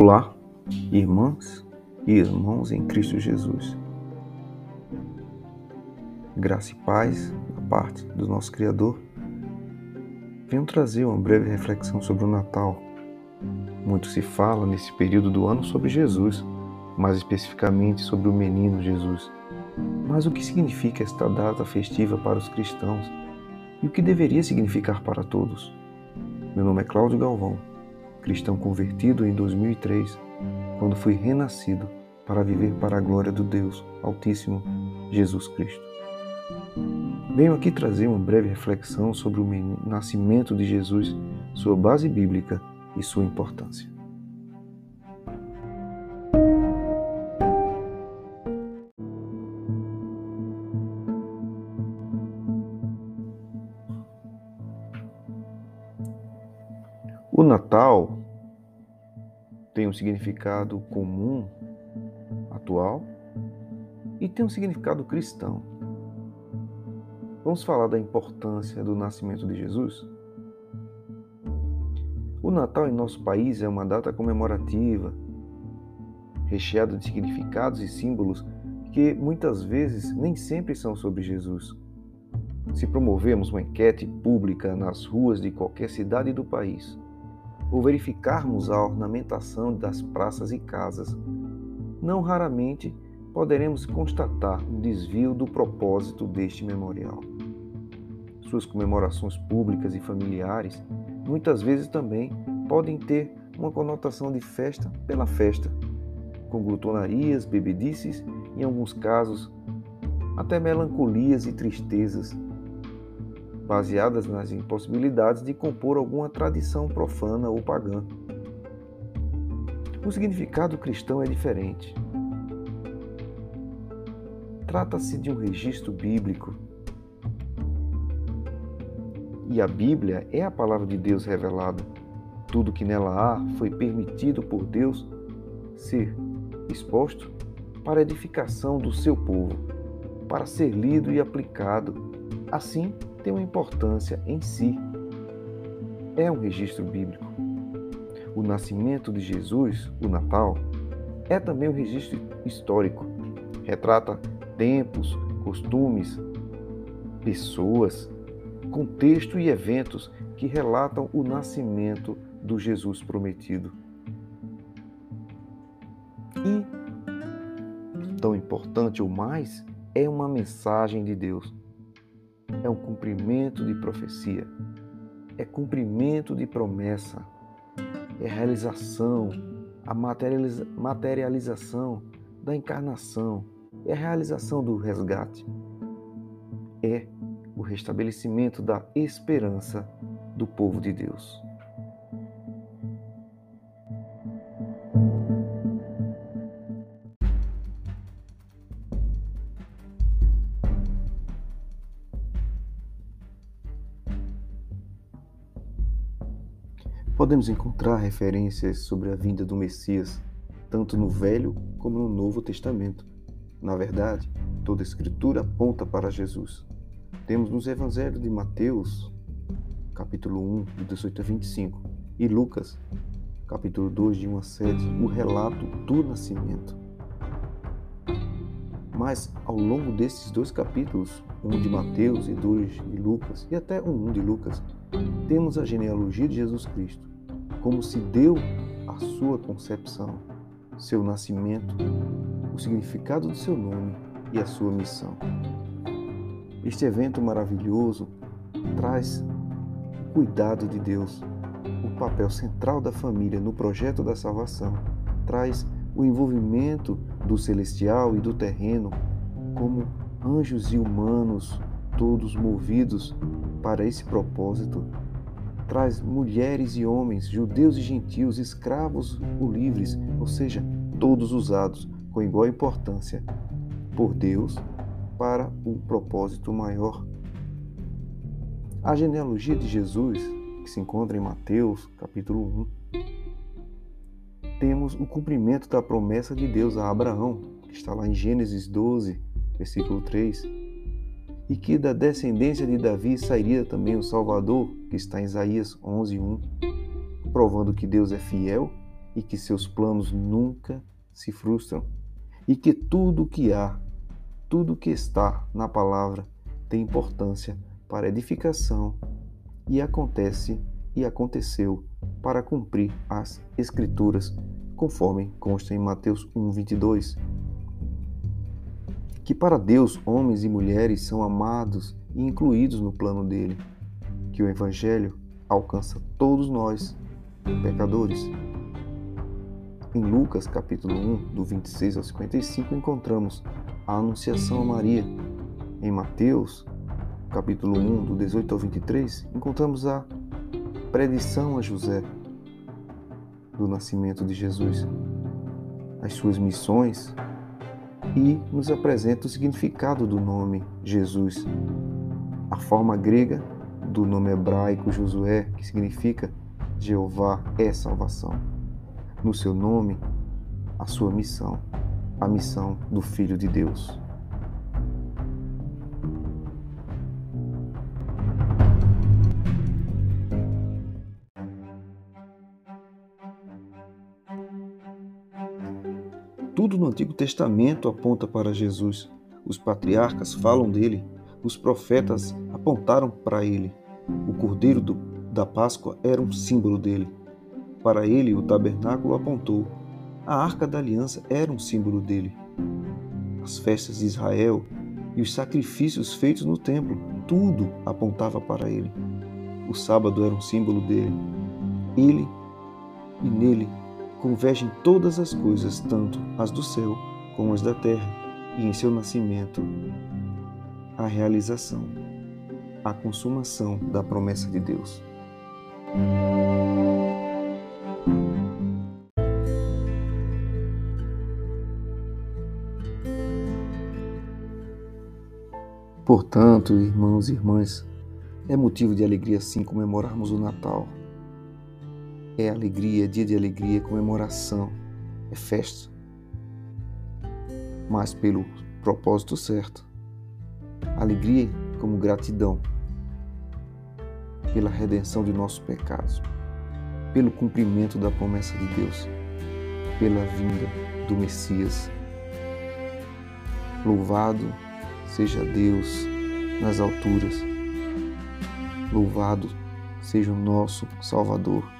Olá, irmãs e irmãos em Cristo Jesus. Graça e paz da parte do nosso Criador. Venho trazer uma breve reflexão sobre o Natal. Muito se fala nesse período do ano sobre Jesus, mais especificamente sobre o menino Jesus. Mas o que significa esta data festiva para os cristãos e o que deveria significar para todos? Meu nome é Cláudio Galvão cristão convertido em 2003, quando fui renascido para viver para a glória do Deus Altíssimo, Jesus Cristo. Venho aqui trazer uma breve reflexão sobre o nascimento de Jesus, sua base bíblica e sua importância. O Natal tem um significado comum, atual, e tem um significado cristão. Vamos falar da importância do nascimento de Jesus? O Natal em nosso país é uma data comemorativa, recheada de significados e símbolos que muitas vezes nem sempre são sobre Jesus. Se promovermos uma enquete pública nas ruas de qualquer cidade do país, ou verificarmos a ornamentação das praças e casas, não raramente poderemos constatar um desvio do propósito deste memorial. Suas comemorações públicas e familiares muitas vezes também podem ter uma conotação de festa pela festa, com glutonarias, bebedices, em alguns casos, até melancolias e tristezas baseadas nas impossibilidades de compor alguma tradição profana ou pagã. O significado cristão é diferente. Trata-se de um registro bíblico. E a Bíblia é a palavra de Deus revelada. Tudo que nela há foi permitido por Deus ser exposto para edificação do seu povo, para ser lido e aplicado. Assim, tem uma importância em si. É um registro bíblico. O nascimento de Jesus, o Natal, é também um registro histórico. Retrata tempos, costumes, pessoas, contexto e eventos que relatam o nascimento do Jesus prometido. E, tão importante ou mais, é uma mensagem de Deus é um cumprimento de profecia, é cumprimento de promessa, é realização, a materializa materialização da encarnação, é a realização do resgate, é o restabelecimento da esperança do povo de Deus. Podemos encontrar referências sobre a vinda do Messias tanto no Velho como no Novo Testamento. Na verdade, toda a Escritura aponta para Jesus. Temos nos Evangelhos de Mateus, capítulo 1, de 18 a 25, e Lucas, capítulo 2, de 1 a 7, o relato do nascimento. Mas ao longo desses dois capítulos, um de Mateus e dois de Lucas, e até um de Lucas, temos a genealogia de Jesus Cristo, como se deu a sua concepção, seu nascimento, o significado do seu nome e a sua missão. Este evento maravilhoso traz o cuidado de Deus, o papel central da família no projeto da salvação, traz o envolvimento do celestial e do terreno como anjos e humanos, todos movidos para esse propósito, traz mulheres e homens, judeus e gentios, escravos ou livres, ou seja, todos usados com igual importância por Deus para o propósito maior. A genealogia de Jesus, que se encontra em Mateus, capítulo 1, temos o cumprimento da promessa de Deus a Abraão, que está lá em Gênesis 12, versículo 3 e que da descendência de Davi sairia também o Salvador, que está em Isaías 11:1, provando que Deus é fiel e que seus planos nunca se frustram e que tudo o que há, tudo o que está na palavra tem importância para edificação e acontece e aconteceu para cumprir as escrituras, conforme consta em Mateus 1:22. Que para Deus homens e mulheres são amados e incluídos no plano dele, que o evangelho alcança todos nós, pecadores. Em Lucas capítulo 1, do 26 ao 55, encontramos a anunciação a Maria. Em Mateus capítulo 1, do 18 ao 23, encontramos a predição a José do nascimento de Jesus, as suas missões e nos apresenta o significado do nome Jesus, a forma grega do nome hebraico Josué, que significa Jeová é salvação no seu nome a sua missão, a missão do Filho de Deus. Tudo no Antigo Testamento aponta para Jesus. Os patriarcas falam dele, os profetas apontaram para ele. O cordeiro do, da Páscoa era um símbolo dele. Para ele, o tabernáculo apontou. A arca da aliança era um símbolo dele. As festas de Israel e os sacrifícios feitos no templo, tudo apontava para ele. O sábado era um símbolo dele. Ele e nele convergem todas as coisas, tanto as do céu como as da terra, e em seu nascimento, a realização, a consumação da promessa de Deus. Portanto, irmãos e irmãs, é motivo de alegria sim comemorarmos o Natal. É alegria, é dia de alegria, comemoração, é festa. Mas pelo propósito certo. Alegria como gratidão pela redenção de nossos pecados, pelo cumprimento da promessa de Deus, pela vinda do Messias. Louvado seja Deus nas alturas. Louvado seja o nosso Salvador